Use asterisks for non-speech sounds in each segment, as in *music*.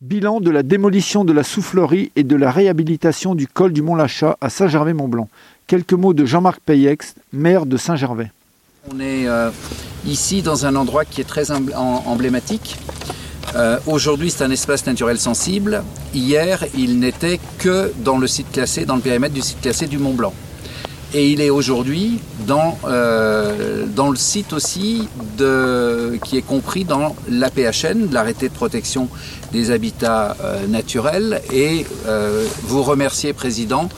Bilan de la démolition de la soufflerie et de la réhabilitation du col du Mont-Lachat à Saint-Gervais-Mont-Blanc. Quelques mots de Jean-Marc Payex, maire de Saint-Gervais. On est euh, ici dans un endroit qui est très emblématique. Euh, aujourd'hui, c'est un espace naturel sensible. Hier, il n'était que dans le site classé, dans le périmètre du site classé du Mont Blanc. Et il est aujourd'hui dans, euh, dans le site aussi de, qui est compris dans l'APHN, l'arrêté de protection des habitats euh, naturels. Et euh, vous remercier, Président,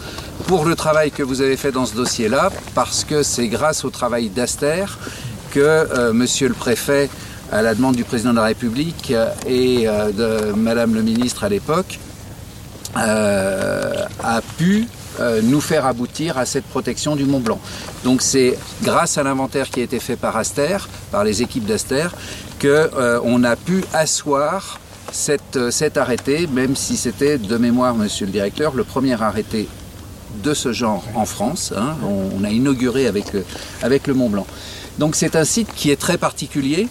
pour le travail que vous avez fait dans ce dossier-là, parce que c'est grâce au travail d'Aster que Monsieur le Préfet, à la demande du Président de la République et de Madame le Ministre à l'époque, a pu euh, nous faire aboutir à cette protection du Mont Blanc. Donc c'est grâce à l'inventaire qui a été fait par Aster, par les équipes d'Aster, qu'on euh, a pu asseoir cette, euh, cet arrêté, même si c'était de mémoire, monsieur le directeur, le premier arrêté de ce genre en France. Hein. on, a inauguré avec, avec le Mont Blanc. Donc c'est un site qui est très particulier,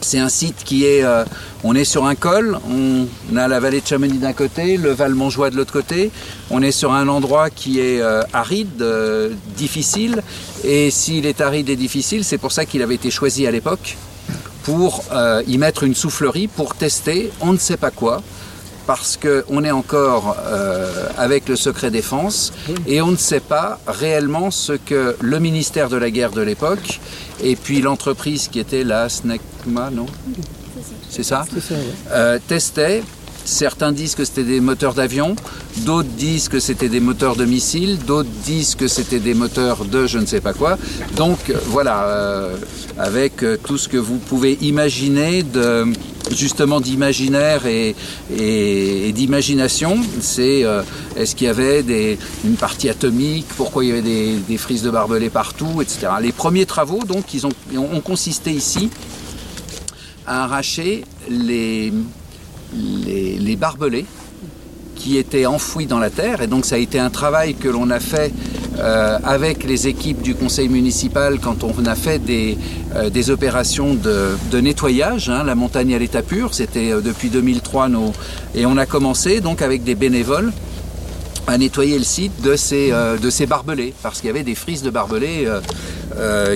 c'est un site qui est, euh, on est sur un col, on a la vallée de Chamonix d'un côté, le Val Montjoie de l'autre côté. On est sur un endroit qui est euh, aride, euh, difficile. Et s'il est aride et difficile, c'est pour ça qu'il avait été choisi à l'époque pour y mettre une soufflerie pour tester on ne sait pas quoi parce qu'on est encore avec le secret défense et on ne sait pas réellement ce que le ministère de la guerre de l'époque et puis l'entreprise qui était la SNECMA, non? C'est ça, ça euh, Testait. Certains disent que c'était des moteurs d'avion, d'autres disent que c'était des moteurs de missiles, d'autres disent que c'était des moteurs de je ne sais pas quoi. Donc voilà, euh, avec euh, tout ce que vous pouvez imaginer de justement d'imaginaire et, d'imagination. C'est euh, est-ce qu'il y avait des, une partie atomique, pourquoi il y avait des, frises de barbelés partout, etc. Les premiers travaux, donc, ils ont, consisté ici à arracher les barbelés qui étaient enfouis dans la terre. Et donc ça a été un travail que l'on a fait euh, avec les équipes du conseil municipal quand on a fait des, euh, opérations de, nettoyage. Hein, la montagne à l'état pur, c'était euh, depuis 2003 nos... et on a commencé donc avec des bénévoles à nettoyer le site de ces barbelés, parce qu'il y avait des frises de barbelés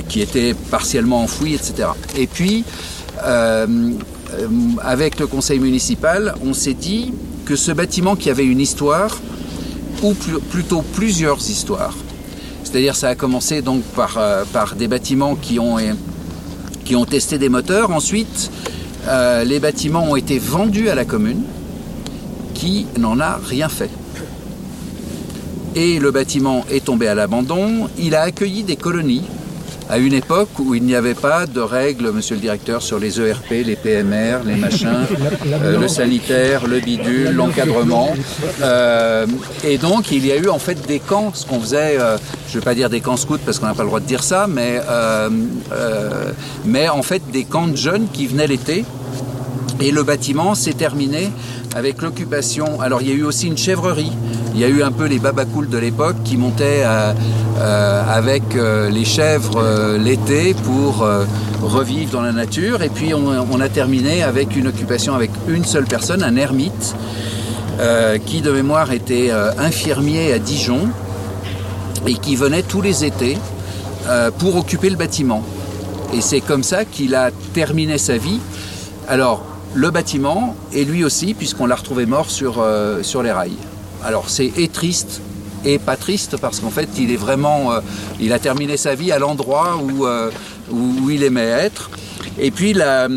qui étaient partiellement enfouies, etc. Et puis, avec le conseil municipal, on s'est dit que ce bâtiment qui avait une histoire, ou plutôt plusieurs histoires, c'est-à-dire ça a commencé donc par, euh, des bâtiments qui ont, qui ont testé des moteurs. Ensuite, euh, les bâtiments ont été vendus à la commune qui n'en a rien fait. Et le bâtiment est tombé à l'abandon. Il a accueilli des colonies à une époque où il n'y avait pas de règles, monsieur le directeur, sur les ERP, les PMR, les machins, euh, le sanitaire, le bidule, l'encadrement. Euh, et donc il y a eu en fait des camps, ce qu'on faisait, euh, je ne vais pas dire des camps scouts parce qu'on n'a pas le droit de dire ça, mais, mais en fait des camps de jeunes qui venaient l'été. Et le bâtiment s'est terminé avec l'occupation. Alors il y a eu aussi une chèvrerie. Il y a eu un peu les babacools de l'époque qui montaient euh, euh, avec euh, les chèvres l'été pour revivre dans la nature. Et puis on, a terminé avec une occupation avec une seule personne, un ermite, qui de mémoire était infirmier à Dijon et qui venait tous les étés pour occuper le bâtiment. Et c'est comme ça qu'il a terminé sa vie. Alors, le bâtiment et lui aussi, puisqu'on l'a retrouvé mort sur, euh, sur les rails. Alors c'est et triste et pas triste parce qu'en fait il est vraiment, euh, il a terminé sa vie à l'endroit où, euh, où, il aimait être. Et puis la,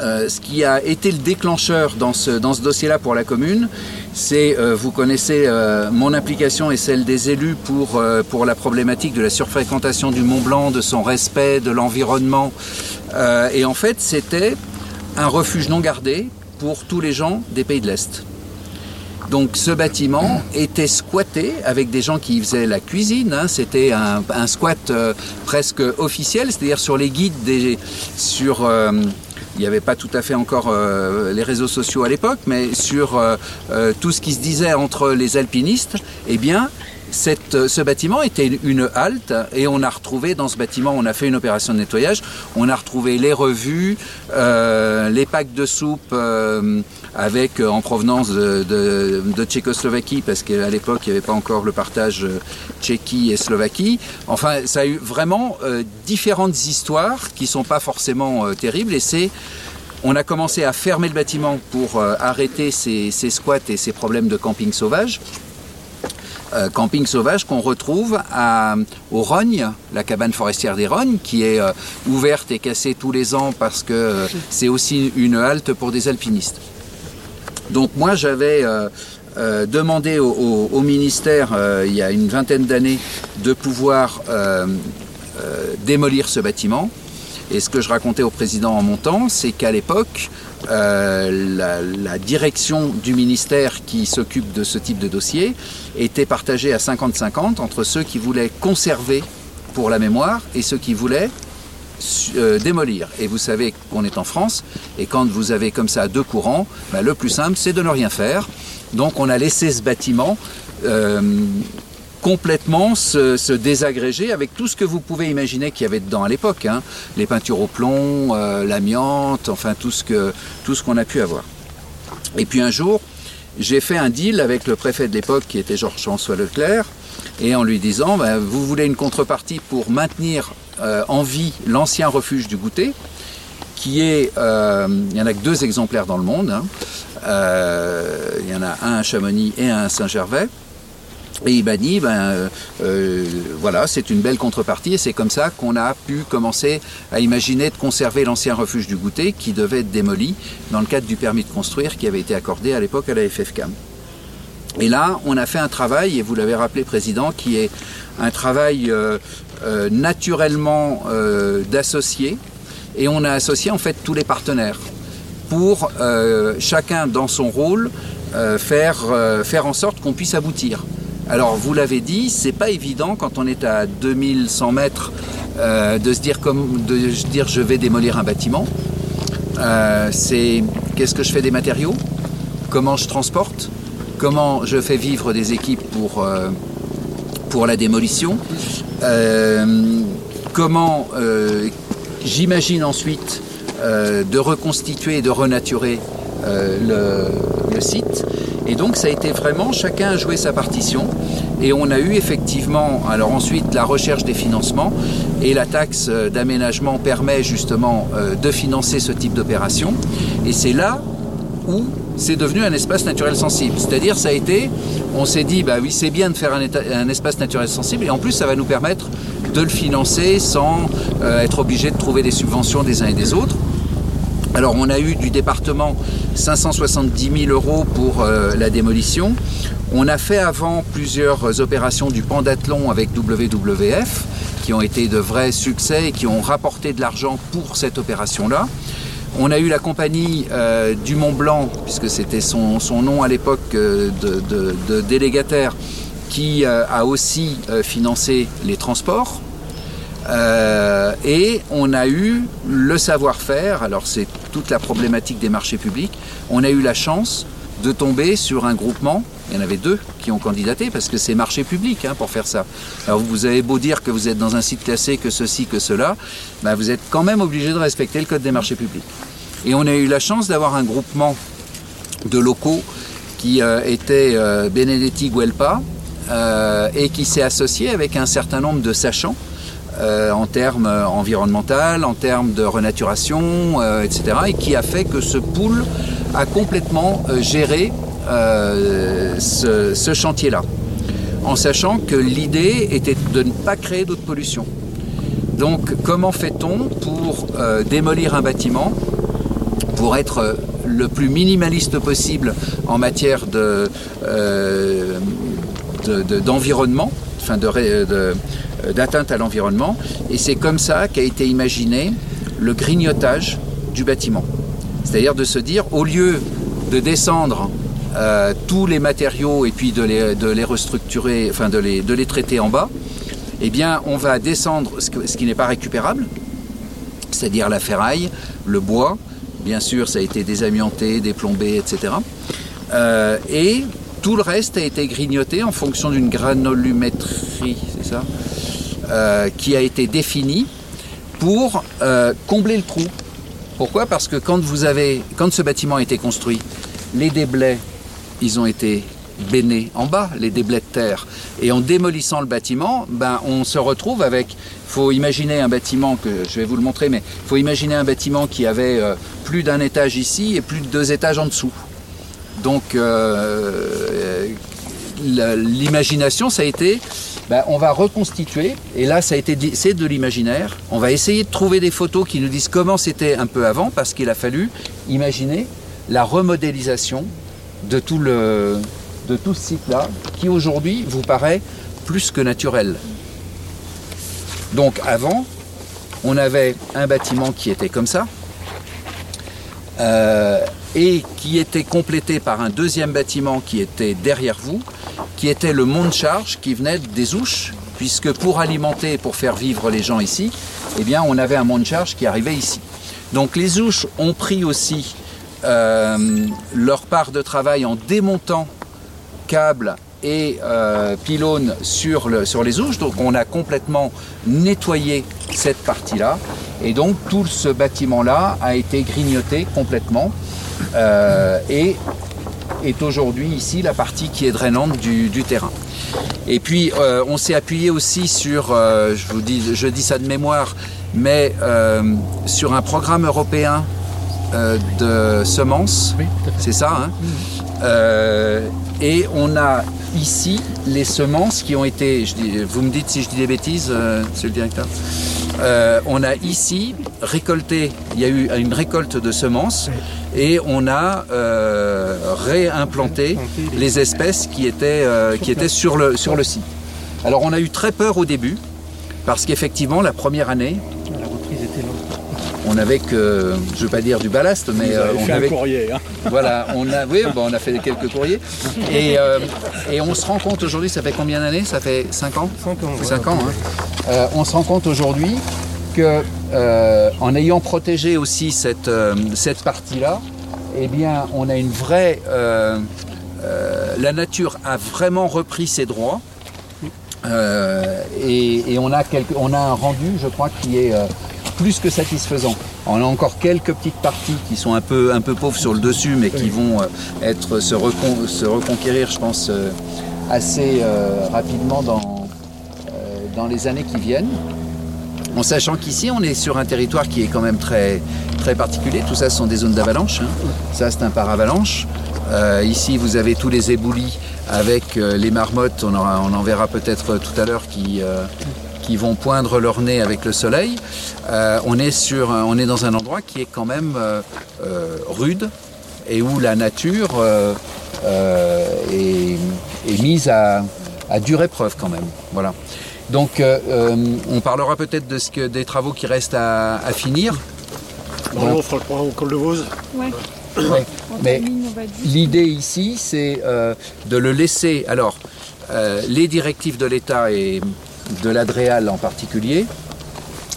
ce qui a été le déclencheur dans ce, dans ce dossier-là pour la commune, c'est, vous connaissez mon implication et celle des élus pour, pour la problématique de la surfréquentation du Mont Blanc, de son respect, de l'environnement. et en fait, c'était un refuge non gardé pour tous les gens des pays de l'Est. Donc ce bâtiment était squatté avec des gens qui faisaient la cuisine. Hein. C'était un, squat euh, presque officiel, c'est-à-dire sur les guides, des, sur, euh, il n'y avait pas tout à fait encore euh, les réseaux sociaux à l'époque, mais sur tout ce qui se disait entre les alpinistes, eh bien, cette, ce bâtiment était une halte et on a retrouvé dans ce bâtiment, on a fait une opération de nettoyage, on a retrouvé les revues, euh, les packs de soupe euh, avec en provenance de, Tchécoslovaquie parce qu'à l'époque il n'y avait pas encore le partage Tchéquie et Slovaquie. Enfin, ça a eu vraiment différentes histoires qui sont pas forcément terribles et c'est on a commencé à fermer le bâtiment pour arrêter ces squats et ces problèmes de camping sauvage. Euh, camping sauvage qu'on retrouve à, au Rogne, la cabane forestière des Rognes, qui est euh, ouverte et cassée tous les ans parce que euh, c'est aussi une halte pour des alpinistes. Donc moi j'avais demandé au, au, au ministère il y a une vingtaine d'années de pouvoir démolir ce bâtiment. Et ce que je racontais au président en montant, c'est qu'à l'époque, euh, la, direction du ministère qui s'occupe de ce type de dossier était partagée à 50-50 entre ceux qui voulaient conserver pour la mémoire et ceux qui voulaient euh, démolir. Et vous savez qu'on est en France, et quand vous avez comme ça deux courants, ben, le plus simple, c'est de ne rien faire. Donc on a laissé ce bâtiment euh, complètement se, désagréger avec tout ce que vous pouvez imaginer qu'il y avait dedans à l'époque, hein. les peintures au plomb, euh, l'amiante, enfin tout ce que tout ce qu'on a pu avoir. Et puis un jour, j'ai fait un deal avec le préfet de l'époque qui était Georges-François Leclerc, et en lui disant ben, vous voulez une contrepartie pour maintenir euh, en vie l'ancien refuge du goûter, qui est, euh, il y en a que deux exemplaires dans le monde, hein. il y en a un à Chamonix et un à Saint-Gervais. Et dit, ben euh, euh, voilà, c'est une belle contrepartie et c'est comme ça qu'on a pu commencer à imaginer de conserver l'ancien refuge du goûter qui devait être démoli dans le cadre du permis de construire qui avait été accordé à l'époque à la FFCAM. Et là, on a fait un travail, et vous l'avez rappelé, Président, qui est un travail euh, euh, naturellement euh, d'associés, et on a associé en fait tous les partenaires pour chacun dans son rôle faire, faire en sorte qu'on puisse aboutir. Alors vous l'avez dit, c'est pas évident quand on est à 2100 mètres euh, de se dire comme de dire je vais démolir un bâtiment. Euh, c'est qu'est-ce que je fais des matériaux, comment je transporte, comment je fais vivre des équipes pour euh, la démolition, comment j'imagine ensuite de reconstituer et de renaturer le site? Et donc ça a été vraiment, chacun a joué sa partition. Et on a eu effectivement, alors ensuite, la recherche des financements. Et la taxe d'aménagement permet justement euh, de financer ce type d'opération. Et c'est là où c'est devenu un espace naturel sensible. C'est-à-dire, ça a été, on s'est dit, bah oui, c'est bien de faire un, espace naturel sensible, et en plus, ça va nous permettre de le financer sans euh, être obligé de trouver des subventions des uns et des autres. Alors on a eu du département 570 000 euros pour euh, la démolition. On a fait avant plusieurs opérations du pendathlon avec WWF qui ont été de vrais succès et qui ont rapporté de l'argent pour cette opération-là. On a eu la compagnie euh, du Mont Blanc, puisque c'était son, son, nom à l'époque euh, de, délégataire, qui a aussi financé les transports. Euh, et on a eu le savoir-faire, alors c'est toute la problématique des marchés publics, on a eu la chance de tomber sur un groupement, il y en avait deux qui ont candidaté parce que c'est marché public hein, pour faire ça. Alors vous avez beau dire que vous êtes dans un site classé, que ceci, que cela, ben vous êtes quand même obligé de respecter le code des marchés publics. Et on a eu la chance d'avoir un groupement de locaux qui euh, était euh, Benedetti Guelpa et qui s'est associé avec un certain nombre de sachants euh, en termes environnemental, en termes de renaturation, euh, etc. Et qui a fait que ce pool a complètement euh, géré ce, chantier-là. En sachant que l'idée était de ne pas créer d'autres pollutions. Donc comment fait-on pour euh, démolir un bâtiment pour être le plus minimaliste possible en matière de, euh, d'environnement, de, de, enfin de, de d'atteinte à l'environnement. Et c'est comme ça qu'a été imaginé le grignotage du bâtiment. C'est-à-dire de se dire, au lieu de descendre euh, tous les matériaux et puis de les, de les restructurer, enfin de les, de les traiter en bas, eh bien on va descendre ce qui n'est pas récupérable, c'est-à-dire la ferraille, le bois, bien sûr ça a été désamianté, déplombé, etc. Euh, et Tout le reste a été grignoté en fonction d'une granulométrie, c'est ça, euh, qui a été définie pour euh, combler le trou. Pourquoi? Parce que quand vous avez, quand ce bâtiment a été construit, les déblais, ils ont été bénés en bas, les déblais de terre. Et en démolissant le bâtiment, ben, on se retrouve avec. Il faut imaginer un bâtiment que je vais vous le montrer, mais il faut imaginer un bâtiment qui avait euh, plus d'un étage ici et plus de deux étages en dessous. Donc l'imagination, ça a été, ben, on va reconstituer, et là ça a été, c'est de l'imaginaire. On va essayer de trouver des photos qui nous disent comment c'était un peu avant, parce qu'il a fallu imaginer la remodélisation de tout le, de tout ce site-là, qui aujourd'hui vous paraît plus que naturel. Donc avant, on avait un bâtiment qui était comme ça, euh, et qui était complété par un deuxième bâtiment qui était derrière vous, qui était le mont de charge qui venait des ouches, puisque pour alimenter, pour faire vivre les gens ici, eh bien, on avait un mont de charge qui arrivait ici. Donc les ouches ont pris aussi euh, leur part de travail en démontant câbles et euh, pylônes sur, le, sur les ouches. Donc on a complètement nettoyé cette partie-là. Et donc tout ce bâtiment-là a été grignoté complètement euh, et est aujourd'hui ici la partie qui est drainante du, terrain. Et puis euh, on s'est appuyé aussi sur, euh, je vous dis, je dis ça de mémoire, mais sur un programme européen de semences, c'est ça. Hein et on a ici les semences qui ont été, vous me dites si je dis des bêtises, monsieur le directeur euh, on a ici récolté, il y a eu une récolte de semences et on a euh, réimplanté les espèces qui étaient, euh, qui étaient sur, le, sur le site. Alors on a eu très peur au début parce qu'effectivement la première année, on avait que, je ne veux pas dire du ballast, mais on fait avait un courrier. Hein. *laughs* Voilà, on a, oui, bon, on a fait quelques courriers et, et on se rend compte aujourd'hui, ça fait combien d'années? Ça fait 5 ans? 5 ans. 5 ans. Hein. Euh, on se rend compte aujourd'hui que euh, en ayant protégé aussi cette, euh, cette partie-là, eh bien, on a une vraie. la nature a vraiment repris ses droits. Et, on, a on a un rendu, je crois, qui est plus que satisfaisant. On a encore quelques petites parties qui sont un peu, un peu pauvres sur le dessus, mais qui vont être, se, se, reconquérir, je pense, assez rapidement dans, dans les années qui viennent. En sachant qu'ici, on est sur un territoire qui est quand même très, très particulier. Tout ça, ce sont des zones d'avalanche. Hein. Ça, c'est un paravalanche. Euh, ici, vous avez tous les éboulis avec euh, les marmottes. On, on en verra peut-être tout à l'heure qui, euh, qui vont poindre leur nez avec le soleil. on, est sur, on est dans un endroit qui est quand même rude et où la nature est, est, mise à, à dure épreuve quand même. Voilà. Donc euh, euh, on parlera peut-être de ce que, des travaux qui restent à, finir. on fera le au col de Vose. Ouais. Mais l'idée ici, c'est euh, de le laisser. Alors, les directives de l'État et de l'Adréal en particulier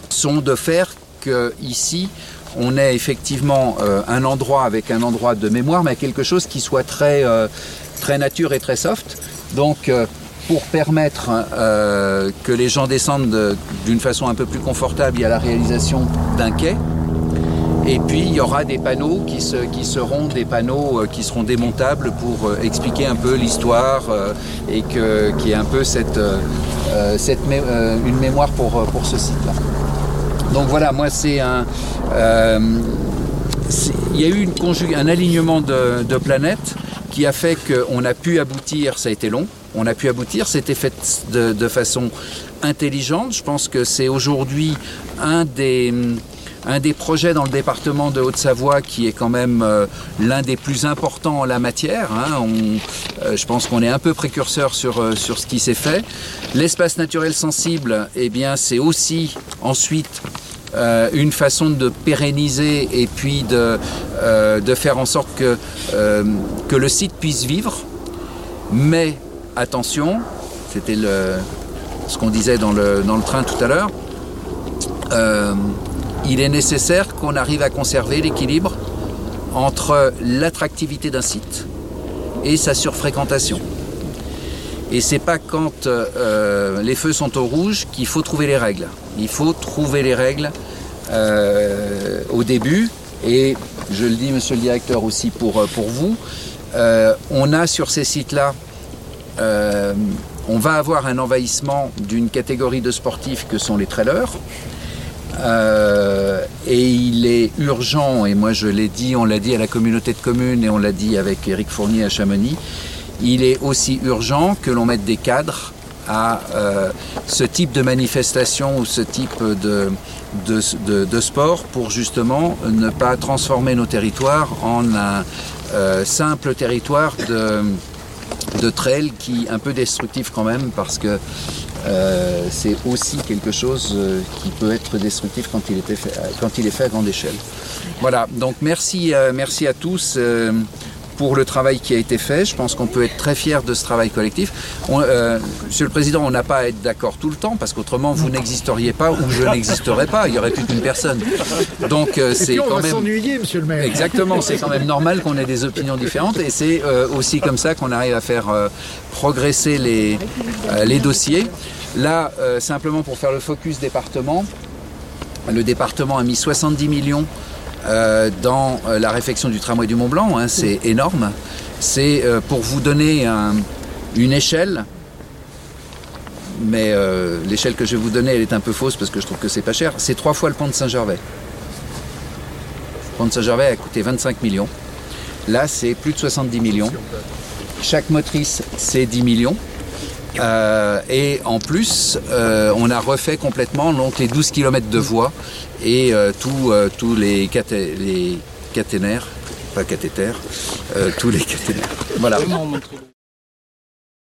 sont de faire que ici, on ait effectivement un endroit avec un endroit de mémoire, mais quelque chose qui soit très, très nature et très soft. Donc, pour permettre euh, que les gens descendent d'une façon un peu plus confortable, il y a la réalisation d'un quai. Et puis il y aura des panneaux qui, qui seront des panneaux euh, qui seront démontables pour euh, expliquer un peu l'histoire et que, qui est un peu cette, cette une mémoire pour, pour ce site-là. Donc voilà, moi c'est un. il y a eu une un alignement de, de planètes qui a fait qu'on a pu aboutir, ça a été long, on a pu aboutir. C'était fait de, façon intelligente. Je pense que c'est aujourd'hui un des, un des projets dans le département de Haute-Savoie qui est quand même euh, l'un des plus importants en la matière. Hein. Euh, je pense qu'on est un peu précurseur sur, euh, sur ce qui s'est fait. L'espace naturel sensible, eh bien, c'est aussi ensuite une façon de pérenniser et puis de, de faire en sorte que, que le site puisse vivre. Mais attention, c'était ce qu'on disait dans le, train tout à l'heure, euh, il est nécessaire qu'on arrive à conserver l'équilibre entre l'attractivité d'un site et sa surfréquentation. Et c'est pas quand euh, les feux sont au rouge qu'il faut trouver les règles. Il faut trouver les règles euh, au début. Et je le dis, monsieur le directeur, aussi pour, vous. Euh, on a sur ces sites-là, euh, on va avoir un envahissement d'une catégorie de sportifs que sont les trailers. Euh, et il est urgent, et moi je l'ai dit, on l'a dit à la communauté de communes et on l'a dit avec Éric Fournier à Chamonix, il est aussi urgent que l'on mette des cadres à euh, ce type de manifestation ou ce type de, sport pour justement ne pas transformer nos territoires en un simple territoire de, de trail qui un peu destructif quand même parce que euh, c'est aussi quelque chose euh, qui peut être destructif quand il, fait, quand il est fait à grande échelle. Voilà, donc merci, euh, merci à tous pour le travail qui a été fait. Je pense qu'on peut être très fier de ce travail collectif. On, euh, Monsieur le Président, on n'a pas à être d'accord tout le temps parce qu'autrement vous n'existeriez pas ou je n'existerais pas. Il n'y aurait plus qu'une personne. Donc euh, c'est quand va même. s'ennuyer, monsieur le maire. Exactement, c'est quand même normal qu'on ait des opinions différentes et c'est euh, aussi comme ça qu'on arrive à faire progresser les, les dossiers. Là, simplement pour faire le focus département, le département a mis 70 millions dans euh, la réfection du tramway du Mont Blanc, hein, c'est énorme. C'est euh, pour vous donner un- une échelle, mais euh, l'échelle que je vais vous donner, elle est un peu fausse parce que je trouve que c'est pas cher. C'est trois fois le pont de Saint-Gervais. Le pont de Saint-Gervais a coûté 25 millions. Là, c'est plus de 70 millions. Chaque motrice, c'est 10 millions. Euh, et en plus, euh, on a refait complètement donc, les 12 km de voies et euh, tous euh, tous les, caté- les caténaires, pas cathéters, euh, tous les caténaires. Voilà.